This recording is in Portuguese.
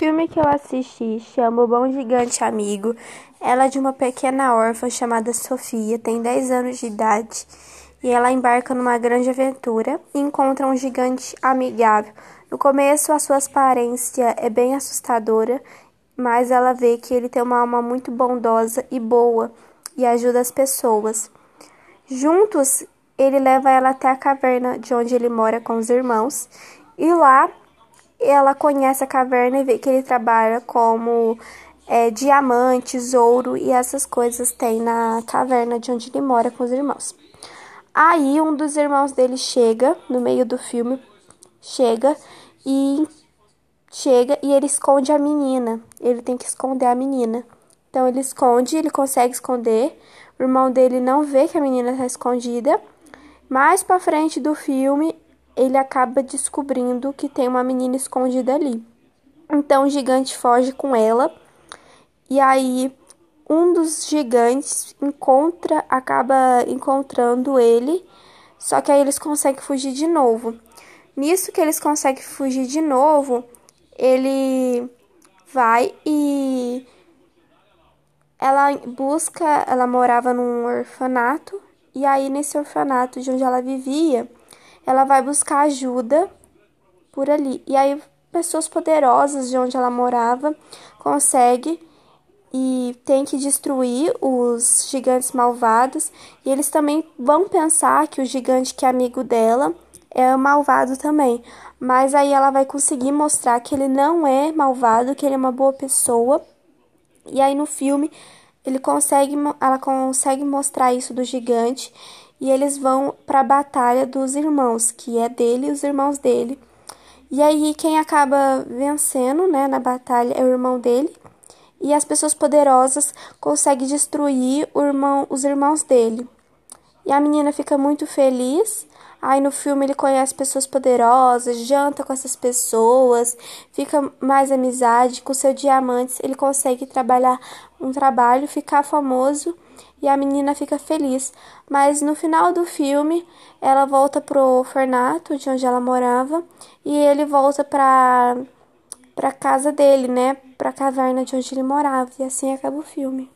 filme que eu assisti chama O Bom Gigante Amigo. Ela é de uma pequena órfã chamada Sofia, tem 10 anos de idade, e ela embarca numa grande aventura e encontra um gigante amigável. No começo, a sua aparência é bem assustadora, mas ela vê que ele tem uma alma muito bondosa e boa e ajuda as pessoas. Juntos, ele leva ela até a caverna de onde ele mora com os irmãos, e lá ela conhece a caverna e vê que ele trabalha como é, diamantes, ouro e essas coisas tem na caverna de onde ele mora com os irmãos. Aí um dos irmãos dele chega no meio do filme, chega e chega e ele esconde a menina. Ele tem que esconder a menina. Então ele esconde, ele consegue esconder. O irmão dele não vê que a menina está escondida. Mais para frente do filme, ele acaba descobrindo que tem uma menina escondida ali. Então o gigante foge com ela. E aí um dos gigantes encontra, acaba encontrando ele, só que aí eles conseguem fugir de novo. Nisso que eles conseguem fugir de novo, ele vai e ela busca, ela morava num orfanato, e aí nesse orfanato de onde ela vivia, ela vai buscar ajuda por ali. E aí pessoas poderosas de onde ela morava consegue e tem que destruir os gigantes malvados. E eles também vão pensar que o gigante que é amigo dela é malvado também. Mas aí ela vai conseguir mostrar que ele não é malvado, que ele é uma boa pessoa. E aí no filme ele consegue, ela consegue mostrar isso do gigante e eles vão para a batalha dos irmãos, que é dele e os irmãos dele. E aí quem acaba vencendo, né, na batalha é o irmão dele. E as pessoas poderosas conseguem destruir irmão, os irmãos dele. E a menina fica muito feliz. Aí no filme ele conhece pessoas poderosas, janta com essas pessoas, fica mais amizade com seu diamantes, ele consegue trabalhar um trabalho, ficar famoso e a menina fica feliz. Mas no final do filme, ela volta pro orfanato de onde ela morava e ele volta pra para casa dele, né, pra caverna de onde ele morava. E assim acaba o filme.